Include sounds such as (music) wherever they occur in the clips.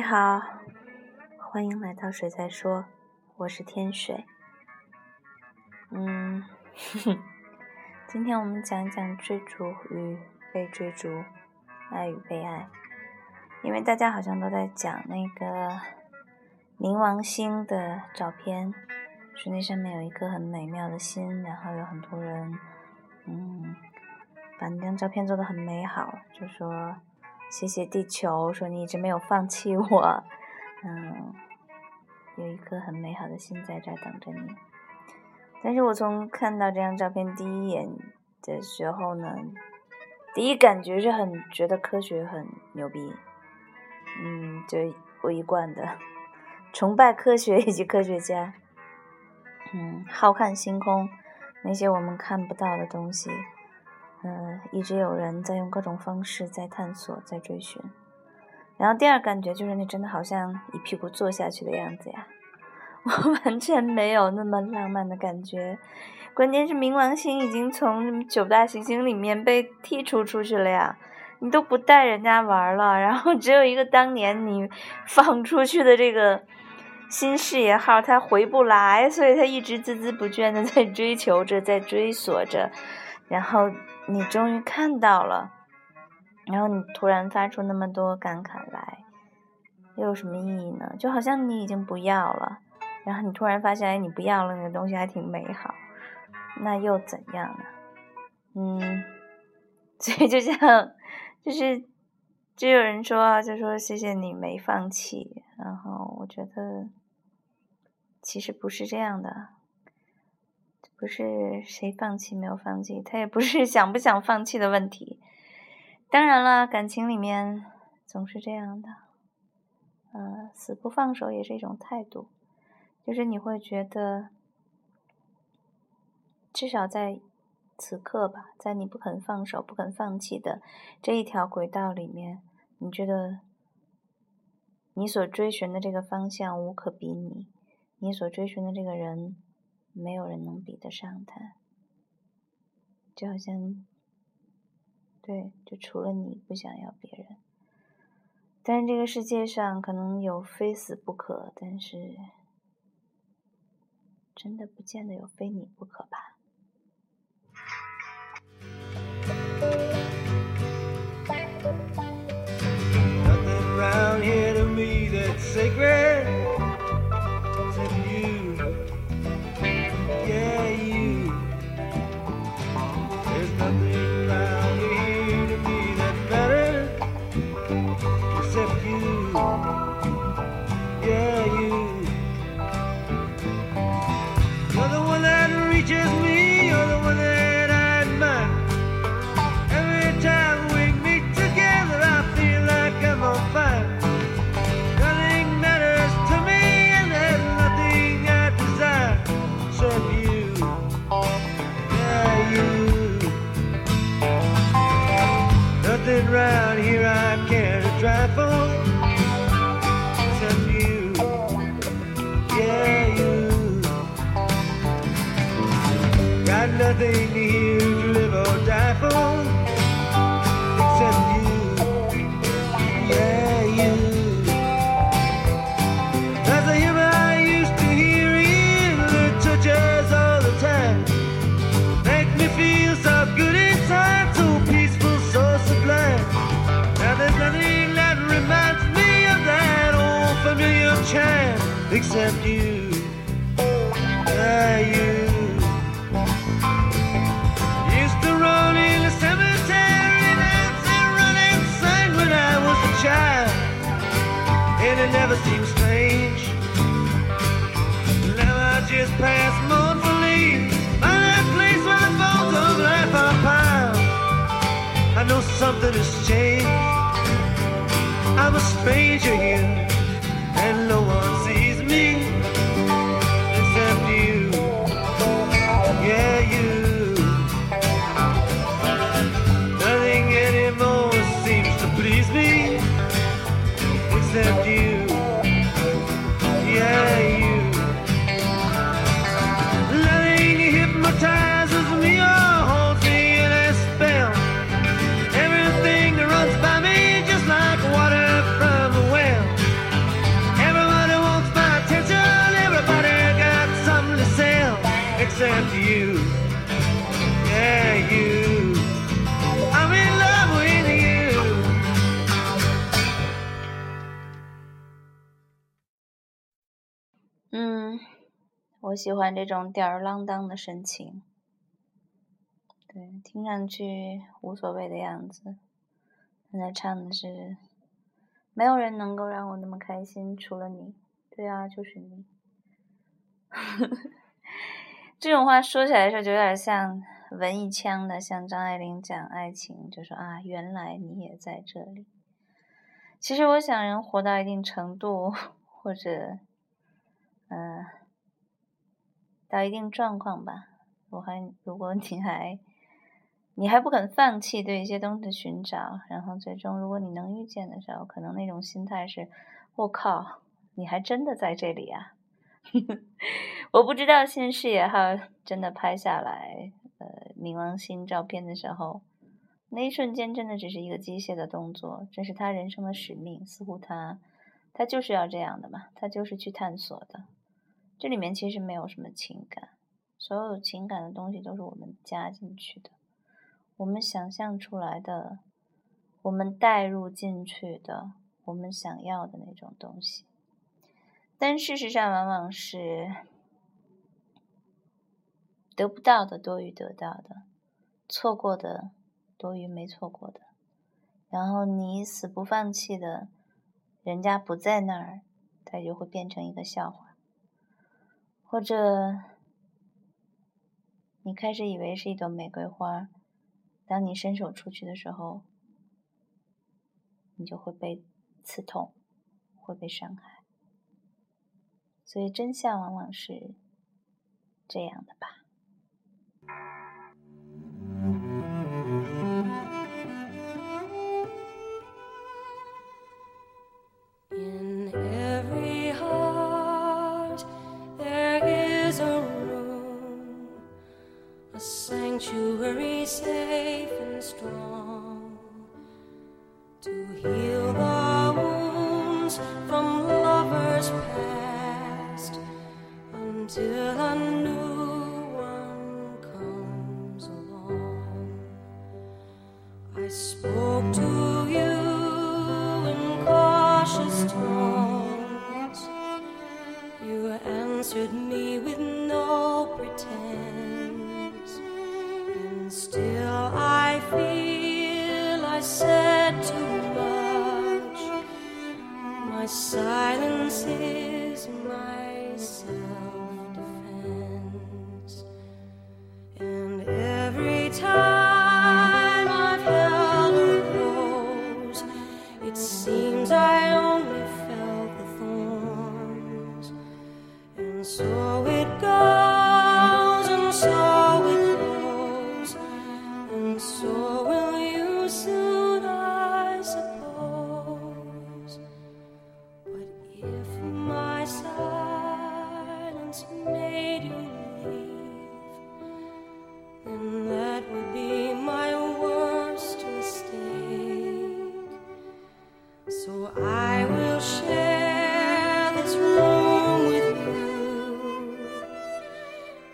你好，欢迎来到水在说，我是天水。嗯，(laughs) 今天我们讲一讲追逐与被追逐，爱与被爱。因为大家好像都在讲那个冥王星的照片，说那上面有一颗很美妙的心，然后有很多人，嗯，把那张照片做的很美好，就说。谢谢地球，说你一直没有放弃我，嗯，有一颗很美好的心在这儿等着你。但是我从看到这张照片第一眼的时候呢，第一感觉是很觉得科学很牛逼，嗯，就我一贯的崇拜科学以及科学家，嗯，浩瀚星空，那些我们看不到的东西。嗯，一直有人在用各种方式在探索，在追寻。然后第二感觉就是，你真的好像一屁股坐下去的样子呀！(laughs) 我完全没有那么浪漫的感觉。关键是冥王星已经从九大行星里面被剔除出去了呀，你都不带人家玩了，然后只有一个当年你放出去的这个新视野号，它回不来，所以它一直孜孜不倦的在追求着，在追索着，然后。你终于看到了，然后你突然发出那么多感慨来，又有什么意义呢？就好像你已经不要了，然后你突然发现，哎，你不要了那个东西还挺美好，那又怎样呢？嗯，(laughs) 所以就像，就是，就有人说，就说谢谢你没放弃，然后我觉得，其实不是这样的。不是谁放弃没有放弃，他也不是 (laughs) 想不想放弃的问题。当然了，感情里面总是这样的，呃，死不放手也是一种态度，就是你会觉得，至少在此刻吧，在你不肯放手、不肯放弃的这一条轨道里面，你觉得你所追寻的这个方向无可比拟，你所追寻的这个人。没有人能比得上他，就好像，对，就除了你不想要别人。但是这个世界上可能有非死不可，但是真的不见得有非你不可吧。Nothing here to live or die for except you. Yeah, you. As a human, I used to hear in the touches all the time. Make me feel so good inside, so peaceful, so sublime. Now there's nothing that reminds me of that old familiar chime except you. Yeah, you. It never seemed strange. Now I just pass mournfully by that place where the bones of life are piled. I know something has changed. I'm a stranger here, and no one sees accept you. 我喜欢这种吊儿郎当的深情。对，听上去无所谓的样子，但他唱的是，没有人能够让我那么开心，除了你。对啊，就是你。(laughs) 这种话说起来的时候，就有点像文艺腔的，像张爱玲讲爱情，就说啊，原来你也在这里。其实我想，人活到一定程度，或者，嗯、到一定状况吧，我还如果你还你还不肯放弃对一些东西的寻找，然后最终如果你能遇见的时候，可能那种心态是，我靠，你还真的在这里啊！(laughs) 我不知道新视野号真的拍下来，呃，冥王星照片的时候，那一瞬间真的只是一个机械的动作，这是他人生的使命，似乎他他就是要这样的嘛，他就是去探索的。这里面其实没有什么情感，所有情感的东西都是我们加进去的，我们想象出来的，我们带入进去的，我们想要的那种东西。但事实上，往往是得不到的多于得到的，错过的多于没错过的。然后你死不放弃的，人家不在那儿，它就会变成一个笑话。或者，你开始以为是一朵玫瑰花，当你伸手出去的时候，你就会被刺痛，会被伤害。所以真相往往是这样的吧。whisper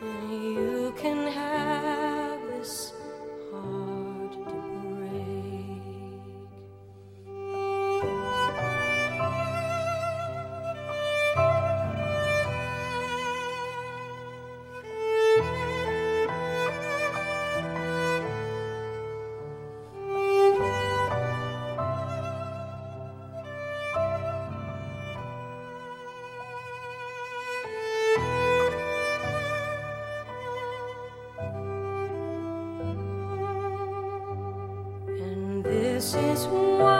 you this is why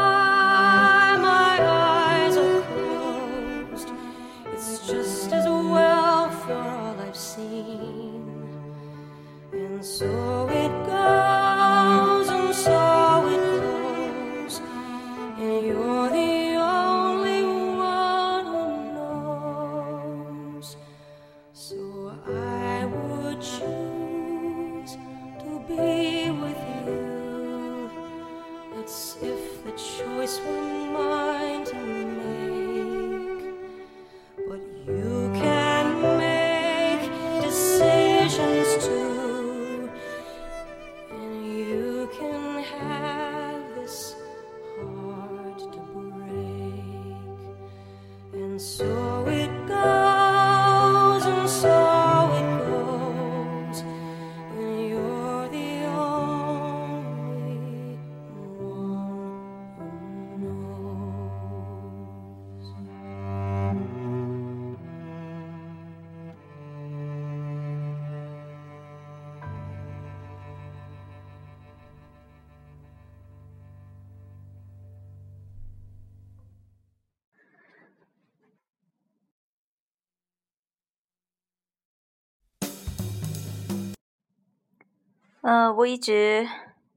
呃，我一直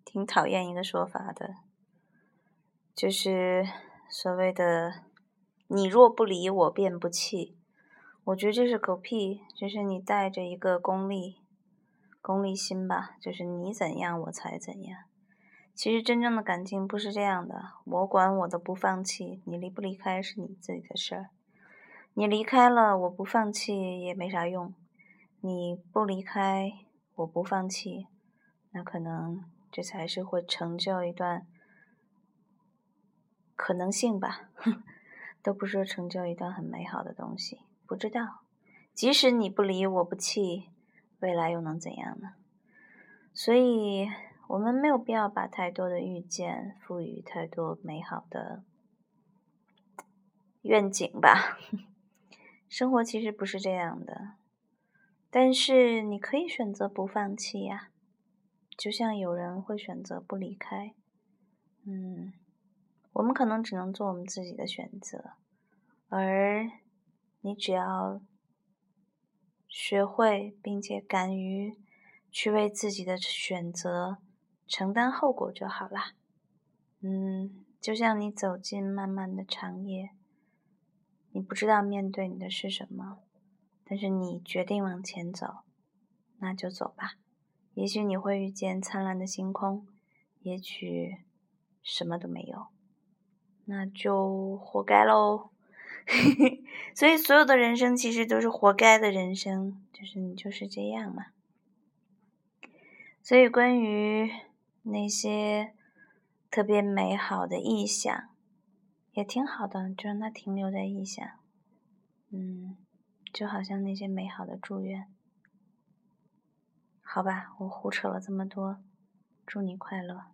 挺讨厌一个说法的，就是所谓的“你若不离我，便不弃”。我觉得这是狗屁，就是你带着一个功利、功利心吧，就是你怎样我才怎样。其实真正的感情不是这样的，我管我的不放弃，你离不离开是你自己的事儿。你离开了，我不放弃也没啥用；你不离开，我不放弃。那可能这才是会成就一段可能性吧，(laughs) 都不是成就一段很美好的东西。不知道，即使你不离我不弃，未来又能怎样呢？所以，我们没有必要把太多的遇见赋予太多美好的愿景吧。(laughs) 生活其实不是这样的，但是你可以选择不放弃呀。就像有人会选择不离开，嗯，我们可能只能做我们自己的选择，而你只要学会并且敢于去为自己的选择承担后果就好啦。嗯，就像你走进漫漫的长夜，你不知道面对你的是什么，但是你决定往前走，那就走吧。也许你会遇见灿烂的星空，也许什么都没有，那就活该喽。(laughs) 所以，所有的人生其实都是活该的人生，就是你就是这样嘛。所以，关于那些特别美好的意象，也挺好的，就让它停留在意象。嗯，就好像那些美好的祝愿。好吧，我胡扯了这么多，祝你快乐。